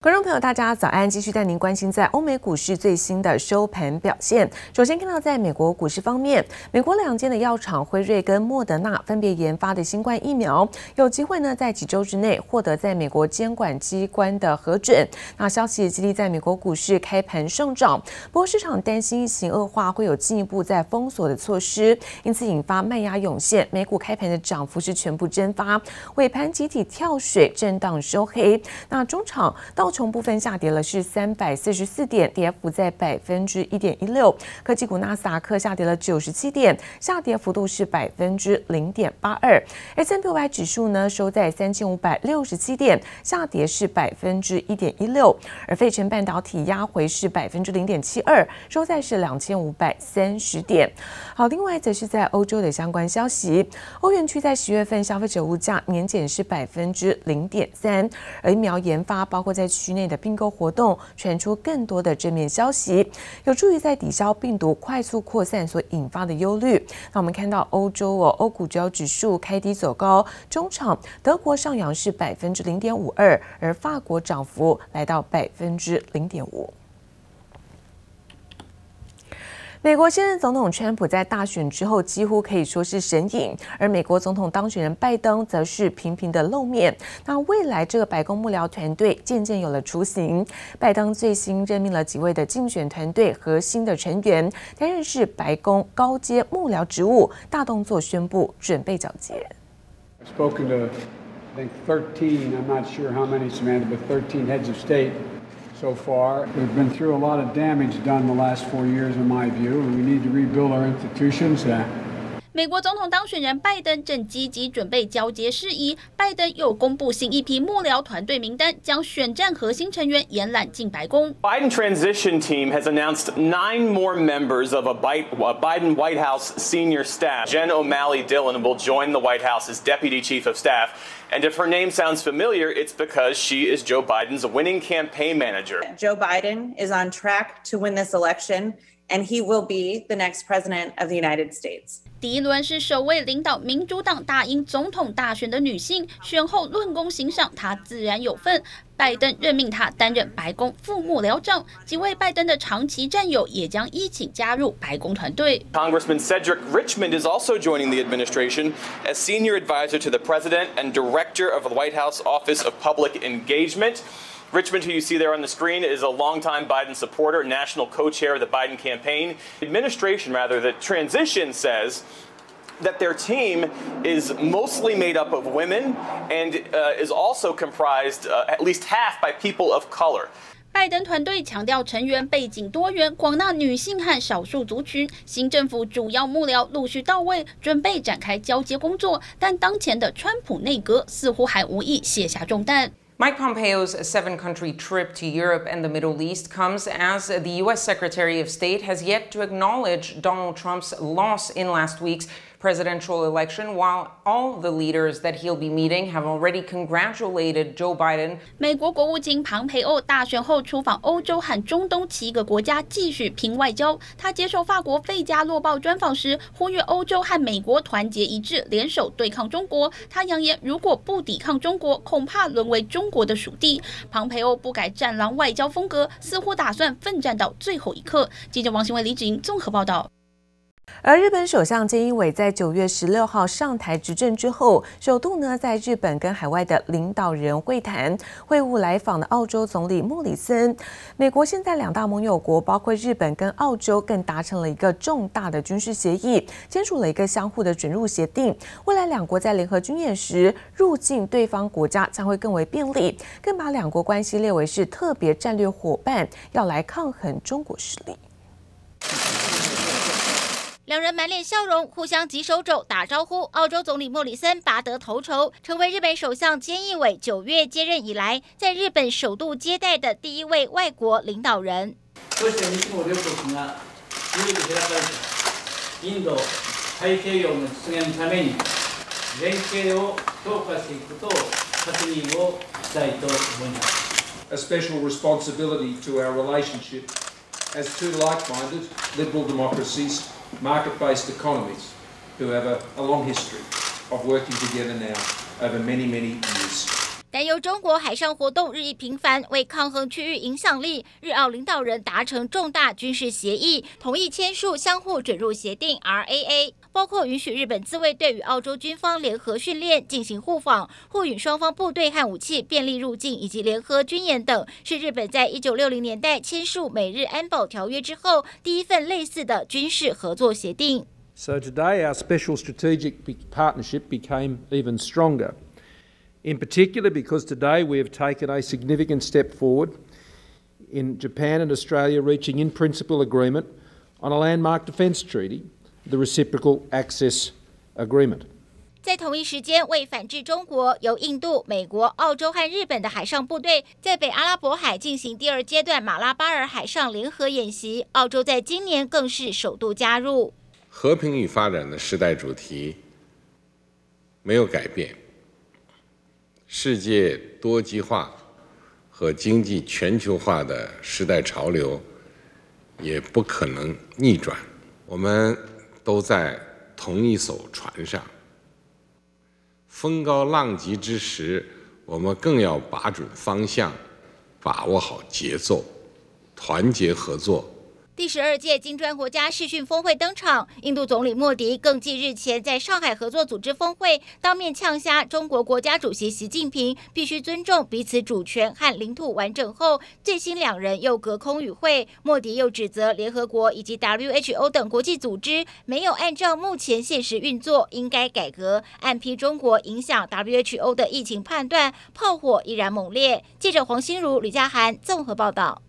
观众朋友，大家早安！继续带您关心在欧美股市最新的收盘表现。首先看到，在美国股市方面，美国两间的药厂辉瑞跟莫德纳分别研发的新冠疫苗，有机会呢在几周之内获得在美国监管机关的核准。那消息激励在美国股市开盘上涨，不过市场担心疫情恶化会有进一步在封锁的措施，因此引发卖压涌现。美股开盘的涨幅是全部蒸发，尾盘集体跳水，震荡收黑。那中场到。道琼部分下跌了，是三百四十四点，跌幅在百分之一点一六。科技股纳斯达克下跌了九十七点，下跌幅度是百分之零点八二。S&P 五百指数呢收在三千五百六十七点，下跌是百分之一点一六。而费城半导体压回是百分之零点七二，收在是两千五百三十点。好，另外则是在欧洲的相关消息，欧元区在十月份消费者物价年减是百分之零点三，而疫苗研发包括在区内的并购活动传出更多的正面消息，有助于在抵消病毒快速扩散所引发的忧虑。那我们看到欧洲哦，欧股主要指数开低走高，中场德国上扬是百分之零点五二，而法国涨幅来到百分之零点五。美国现任总统川普在大选之后几乎可以说是神隐，而美国总统当选人拜登则是频频的露面。那未来这个白宫幕僚团队渐渐有了雏形，拜登最新任命了几位的竞选团队核心的成员，担任是白宫高阶幕僚职务，大动作宣布准备交接。So far, we've been through a lot of damage done the last four years, in my view, and we need to rebuild our institutions. Uh, 美国总统当选人拜登正积极准备交接事宜，拜登又公布新一批幕僚团队名单，将选战核心成员延揽进白宫。Biden transition team has announced nine more members of a Biden White House senior staff. Jen O'Malley Dillon will join the White House as deputy chief of staff. And if her name sounds familiar, it's because she is Joe Biden's winning campaign manager. Joe Biden is on track to win this election, and he will be the next president of the United States. 第一轮是首位领导民主党打赢总统大选的女性，选后论功行赏，她自然有份。拜登任命她担任白宫副幕僚长，几位拜登的长期战友也将一起加入白宫团队。Congressman Cedric Richmond is also joining the administration as senior advisor to the president and director of the White House Office of Public Engagement. Richmond, who you see there on the screen, is a longtime Biden supporter, national co-chair of the Biden campaign. Administration, rather, the transition says that their team is mostly made up of women and uh, is also comprised uh, at least half by people of color. 拜登团队强调成员背景多元，广纳女性和少数族群。新政府主要幕僚陆续到位，准备展开交接工作。但当前的川普内阁似乎还无意卸下重担。 Mike Pompeo's seven country trip to Europe and the Middle East comes as the U.S. Secretary of State has yet to acknowledge Donald Trump's loss in last week's presidential election, while all the leaders that he'll be meeting have already congratulated Joe Biden. 美国国务卿庞培欧大选后出访欧洲和中东七个国家，继续拼外交。他接受法国《费加罗报》专访时，呼吁欧洲和美国团结一致，联手对抗中国。他扬言，如果不抵抗中国，恐怕沦为中国的属地。庞培欧不改战狼外交风格，似乎打算奋战到最后一刻。记者王新伟、李芷莹综合报道。而日本首相菅义伟在九月十六号上台执政之后，首度呢在日本跟海外的领导人会谈，会晤来访的澳洲总理莫里森。美国现在两大盟友国，包括日本跟澳洲，更达成了一个重大的军事协议，签署了一个相互的准入协定。未来两国在联合军演时入境对方国家将会更为便利，更把两国关系列为是特别战略伙伴，要来抗衡中国势力。两人满脸笑容，互相举手肘打招呼。澳洲总理莫里森拔得头筹，成为日本首相菅义伟九月接任以来，在日本首度接待的第一位外国领导人。Market-based economies who have a long history of working together now over many, many years. 担忧中国海上活动日益频繁，为抗衡区域影响力，日澳领导人达成重大军事协议，同意签署相互准入协定 （RAA），包括允许日本自卫队与澳洲军方联合训练、进行互访、互允双方部队和武器便利入境以及联合军演等，是日本在一九六零年代签署美日安保条约之后第一份类似的军事合作协定。So today, our special strategic partnership became even stronger. In particular, because today we have taken a significant step forward in Japan and Australia reaching in principle agreement on a landmark defence treaty, the Reciprocal Access Agreement. 在同一时间，为反制中国，由印度、美国、澳洲和日本的海上部队在北阿拉伯海进行第二阶段马拉巴尔海上联合演习。澳洲在今年更是首度加入。和平与发展的时代主题没有改变。世界多极化和经济全球化的时代潮流也不可能逆转。我们都在同一艘船上，风高浪急之时，我们更要把准方向，把握好节奏，团结合作。第十二届金砖国家视讯峰会登场，印度总理莫迪更继日前在上海合作组织峰会当面呛瞎中国国家主席习近平必须尊重彼此主权和领土完整后，最新两人又隔空与会。莫迪又指责联合国以及 WHO 等国际组织没有按照目前现实运作，应该改革，暗批中国影响 WHO 的疫情判断，炮火依然猛烈。记者黄心如、吕佳涵综合报道。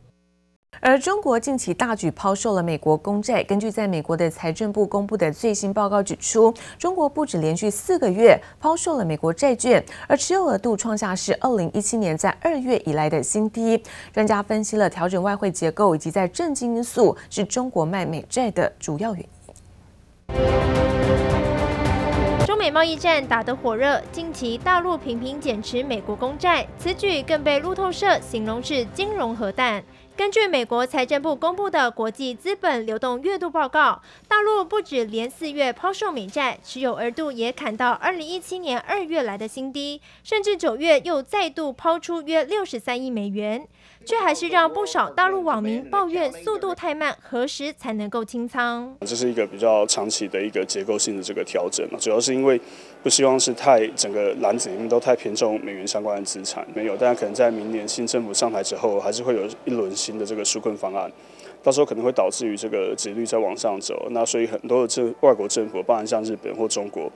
而中国近期大举抛售了美国公债。根据在美国的财政部公布的最新报告指出，中国不止连续四个月抛售了美国债券，而持有额度创下是二零一七年在二月以来的新低。专家分析了调整外汇结构以及在政经因素是中国卖美债的主要原因。中美贸易战打得火热，近期大陆频频减持美国公债，此举更被路透社形容是金融核弹。根据美国财政部公布的国际资本流动月度报告，大陆不止连四月抛售美债，持有额度也砍到二零一七年二月来的新低，甚至九月又再度抛出约六十三亿美元。却还是让不少大陆网民抱怨速度太慢，何时才能够清仓？这是一个比较长期的一个结构性的这个调整嘛，主要是因为不希望是太整个篮子里面都太偏重美元相关的资产，没有，但可能在明年新政府上台之后，还是会有一轮新的这个纾困方案。到时候可能会导致于这个殖率在往上走，那所以很多的这外国政府，包含像日本或中国，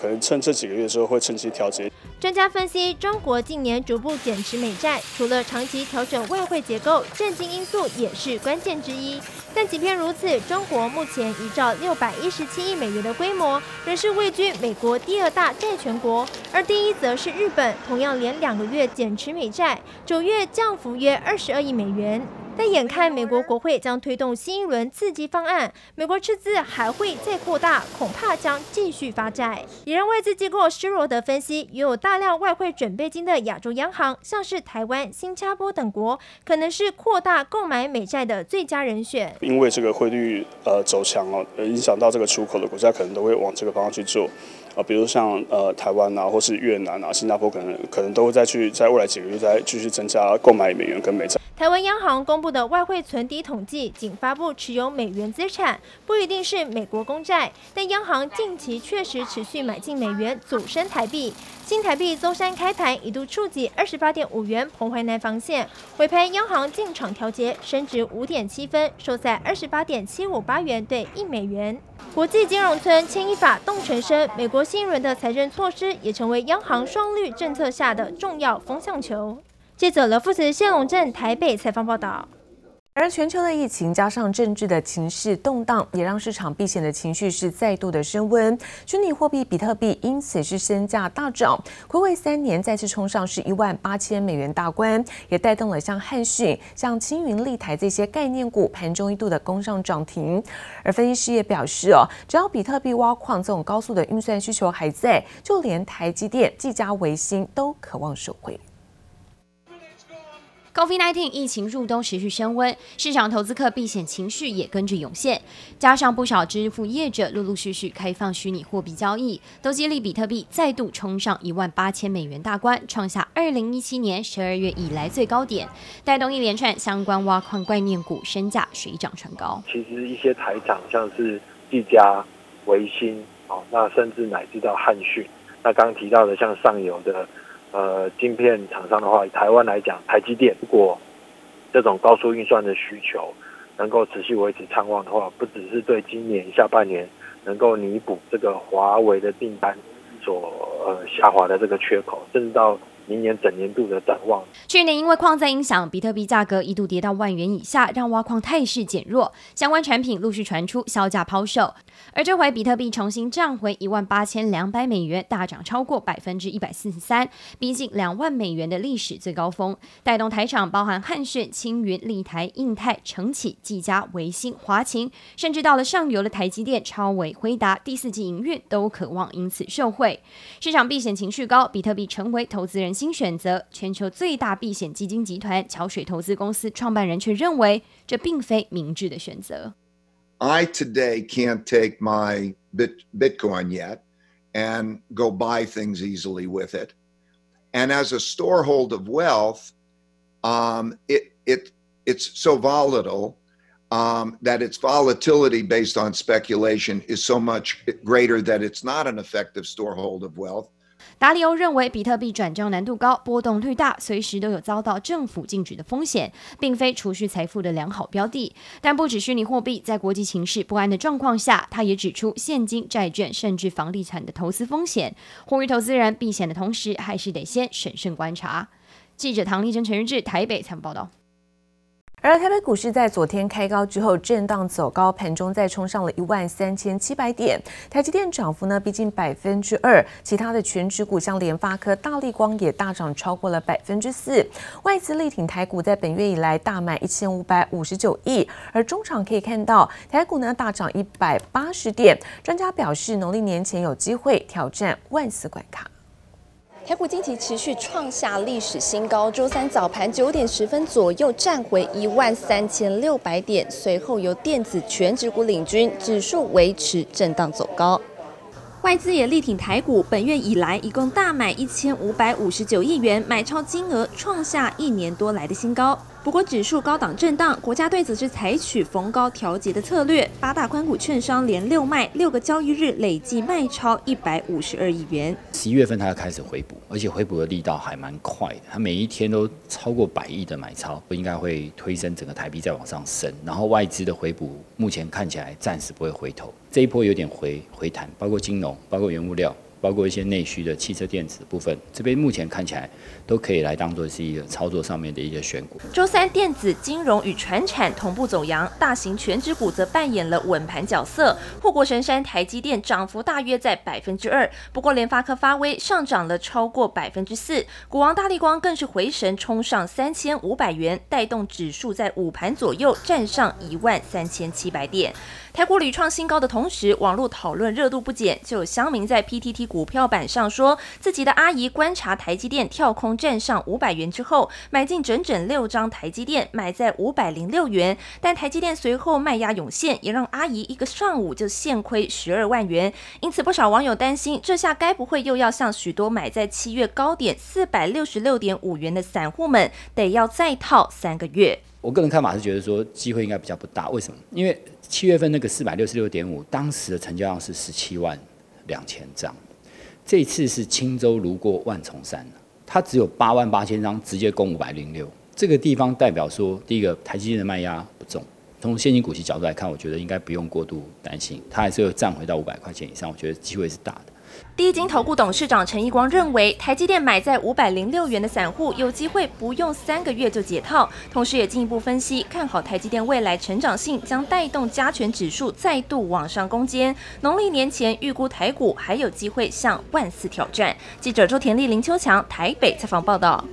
可能趁这几个月之后会趁机调节。专家分析，中国近年逐步减持美债，除了长期调整外汇结构，政经因素也是关键之一。但即便如此，中国目前依照六百一十七亿美元的规模，仍是位居美国第二大债权国，而第一则是日本，同样连两个月减持美债，九月降幅约二十二亿美元。但眼看美国国会将推动新一轮刺激方案，美国赤字还会再扩大，恐怕将继续发债。也让外资机构施罗德分析，拥有大量外汇准备金的亚洲央行，像是台湾、新加坡等国，可能是扩大购买美债的最佳人选。因为这个汇率呃走强哦，影响到这个出口的国家，可能都会往这个方向去做。啊，比如像呃台湾啊，或是越南啊、新加坡，可能可能都会再去在未来几个月再继续增加购买美元跟美债。台湾央行公布的外汇存底统计，仅发布持有美元资产，不一定是美国公债，但央行近期确实持续买进美元，组升台币。新台币周三开盘一度触及二十八点五元彭淮南防线，尾盘央行进场调节，升值五点七分，收在二十八点七五八元兑一美元。国际金融村牵一发动全身，美国新一轮的财政措施也成为央行双绿政策下的重要风向球。记者罗富慈、谢龙镇台北采访报道。而全球的疫情加上政治的情势动荡，也让市场避险的情绪是再度的升温。虚拟货币比特币因此是身价大涨，睽违三年再次冲上是一万八千美元大关，也带动了像汉讯、像青云、立台这些概念股盘中一度的攻上涨停。而分析师也表示哦，只要比特币挖矿这种高速的运算需求还在，就连台积电、技嘉、微星都渴望收回。COVID-19 疫情入冬持续升温，市场投资客避险情绪也跟着涌现，加上不少支付业者陆陆续续开放虚拟货币交易，都激励比特币再度冲上一万八千美元大关，创下二零一七年十二月以来最高点，带动一连串相关挖矿概念股身价水涨船高。其实一些台厂像是技嘉、维新，哦，那甚至乃至到汉讯，那刚提到的像上游的。呃，晶片厂商的话，台湾来讲，台积电如果这种高速运算的需求能够持续维持畅旺的话，不只是对今年下半年能够弥补这个华为的订单所呃下滑的这个缺口，甚至到。明年整年度的展望。去年因为矿灾影响，比特币价格一度跌到万元以下，让挖矿态势减弱，相关产品陆续传出销价抛售。而这回比特币重新涨回一万八千两百美元，大涨超过百分之一百四十三，逼近两万美元的历史最高峰，带动台厂包含汉讯、青云、立台、印泰、承启、技嘉、维新、华擎，甚至到了上游的台积电、超微、辉达，第四季营运都渴望因此受惠。市场避险情绪高，比特币成为投资人新选择，全球最大避险基金集团桥水投资公司创办人却认为，这并非明智的选择。I today can't take my bit Bitcoin yet and go buy things easily with it. And as a storehold of wealth, um, it it it's so volatile um, that its volatility based on speculation is so much greater that it's not an effective storehold of wealth. 达里欧认为，比特币转账难度高，波动率大，随时都有遭到政府禁止的风险，并非储蓄财富的良好标的。但不止虚拟货币，在国际情势不安的状况下，他也指出现金、债券甚至房地产的投资风险，呼吁投资人避险的同时，还是得先审慎观察。记者唐丽珍、陈日志台北采访报道。而台北股市在昨天开高之后震荡走高，盘中再冲上了一万三千七百点。台积电涨幅呢逼近百分之二，其他的全指股像联发科、大立光也大涨超过了百分之四。外资力挺台股在本月以来大买一千五百五十九亿，而中场可以看到台股呢大涨一百八十点。专家表示，农历年前有机会挑战万四关卡。台股近期持续创下历史新高，周三早盘九点十分左右站回一万三千六百点，随后由电子全指股领军，指数维持震荡走高。外资也力挺台股，本月以来一共大买一千五百五十九亿元，买超金额创下一年多来的新高。不过指数高档震荡，国家队则是采取逢高调节的策略，八大官股券商连六卖，六个交易日累计卖超一百五十二亿元。十一月份它要开始回补，而且回补的力道还蛮快的，它每一天都超过百亿的买超，不应该会推升整个台币再往上升。然后外资的回补目前看起来暂时不会回头，这一波有点回回弹，包括金融，包括原物料。包括一些内需的汽车电子部分，这边目前看起来都可以来当做是一个操作上面的一些选股。周三电子、金融与传产同步走扬，大型全指股则扮演了稳盘角色。护国神山台积电涨幅大约在百分之二，不过联发科发威上涨了超过百分之四。股王大力光更是回神冲上三千五百元，带动指数在午盘左右站上一万三千七百点。台股屡创新高的同时，网络讨论热度不减，就有乡民在 PTT 股票板上说，自己的阿姨观察台积电跳空站上五百元之后，买进整整六张台积电，买在五百零六元，但台积电随后卖压涌现，也让阿姨一个上午就现亏十二万元。因此，不少网友担心，这下该不会又要像许多买在七月高点四百六十六点五元的散户们，得要再套三个月？我个人看法是觉得说，机会应该比较不大。为什么？因为七月份那个四百六十六点五，当时的成交量是十七万两千张，这次是轻舟如过万重山，它只有八万八千张，直接攻五百零六。这个地方代表说，第一个台积电的卖压不重，从现金股息角度来看，我觉得应该不用过度担心，它还是会站回到五百块钱以上，我觉得机会是大的。第一金投顾董事长陈义光认为，台积电买在五百零六元的散户有机会不用三个月就解套，同时也进一步分析看好台积电未来成长性，将带动加权指数再度往上攻坚。农历年前预估台股还有机会向万四挑战。记者周田丽、林秋强台北采访报道。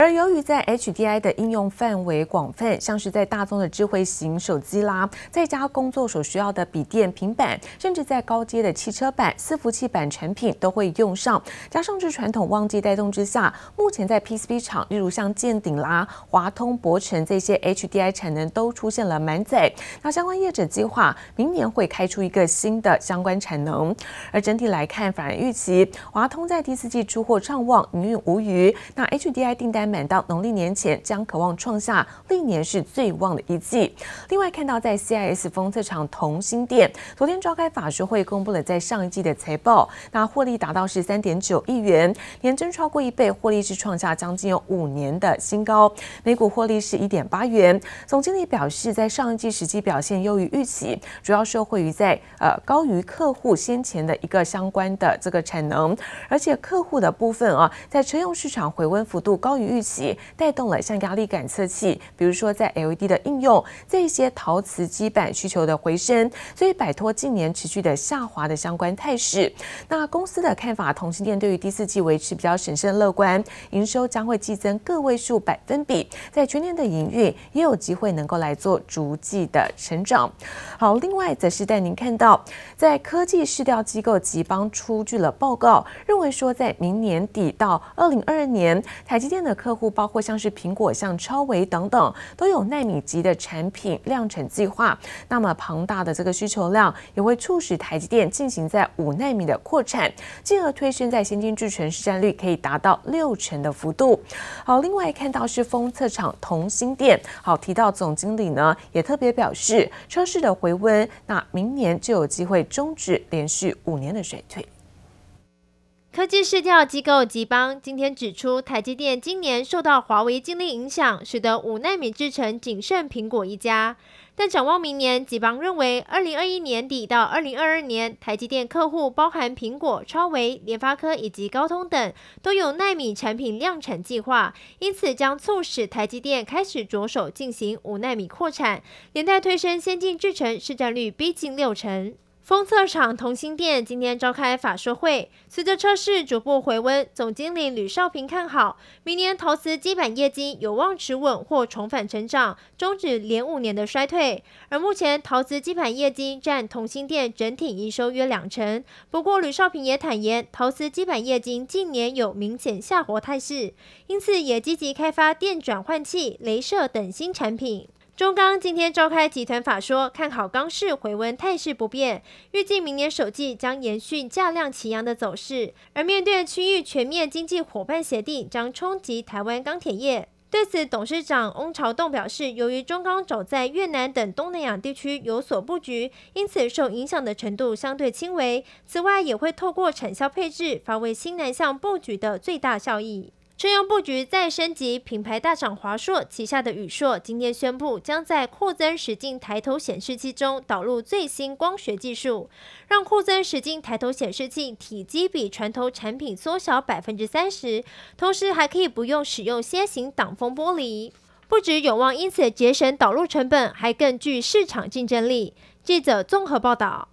而由于在 HDI 的应用范围广泛，像是在大宗的智慧型手机啦，在家工作所需要的笔电、平板，甚至在高阶的汽车版、伺服器版产品都会用上。加上是传统旺季带动之下，目前在 PCB 厂，例如像建鼎啦、华通、博成这些 HDI 产能都出现了满载。那相关业者计划明年会开出一个新的相关产能。而整体来看，法人预期华通在第四季出货畅旺，营运无虞。那 HDI 订单满到农历年前，将渴望创下历年是最旺的一季。另外，看到在 CIS 封测厂同心店昨天召开法说会，公布了在上一季的财报，那获利达到是三点九亿元，年增超过一倍，获利是创下将近有五年的新高，每股获利是一点八元。总经理表示，在上一季实际表现优于预期，主要受惠于在呃高于客户先前的一个相关的这个产能，而且客户的部分啊，在车用市场回温幅度高于预期。带动了像压力感测器，比如说在 LED 的应用，这些陶瓷基板需求的回升，所以摆脱近年持续的下滑的相关态势。那公司的看法，同欣电对于第四季维持比较审慎乐观，营收将会季增个位数百分比，在全年的营运也有机会能够来做逐季的成长。好，另外则是带您看到，在科技市调机构集邦出具了报告，认为说在明年底到二零二二年，台积电的科客户包括像是苹果、像超维等等，都有奈米级的产品量产计划。那么庞大的这个需求量，也会促使台积电进行在五奈米的扩产，进而推升在先进制程市占率可以达到六成的幅度。好，另外看到是封测厂同心电，好提到总经理呢也特别表示，车市的回温，那明年就有机会终止连续五年的衰退。科技市调机构集邦今天指出，台积电今年受到华为禁令影响，使得五奈米制程仅剩苹果一家。但展望明年，集邦认为，二零二一年底到二零二二年，台积电客户包含苹果、超微、联发科以及高通等，都有奈米产品量产计划，因此将促使台积电开始着手进行五奈米扩产，连带推升先进制程市占率逼近六成。封测厂同欣电今天召开法说会，随着车市逐步回温，总经理吕少平看好明年陶瓷基板业绩有望持稳或重返成长，终止连五年的衰退。而目前陶瓷基板业绩占同欣电整体营收约两成。不过吕少平也坦言，陶瓷基板业绩近年有明显下滑态势，因此也积极开发电转换器、镭射等新产品。中钢今天召开集团法说，看好钢市回温态势不变，预计明年首季将延续价量齐扬的走势。而面对区域全面经济伙伴协定将冲击台湾钢铁业，对此董事长翁朝栋表示，由于中钢早在越南等东南亚地区有所布局，因此受影响的程度相对轻微。此外，也会透过产销配置，发挥新南向布局的最大效益。车用布局再升级，品牌大厂华硕旗下的宇硕今天宣布，将在扩增实境抬头显示器中导入最新光学技术，让扩增实境抬头显示器体积比传统产品缩小百分之三十，同时还可以不用使用楔形挡风玻璃，不只有望因此节省导入成本，还更具市场竞争力。记者综合报道。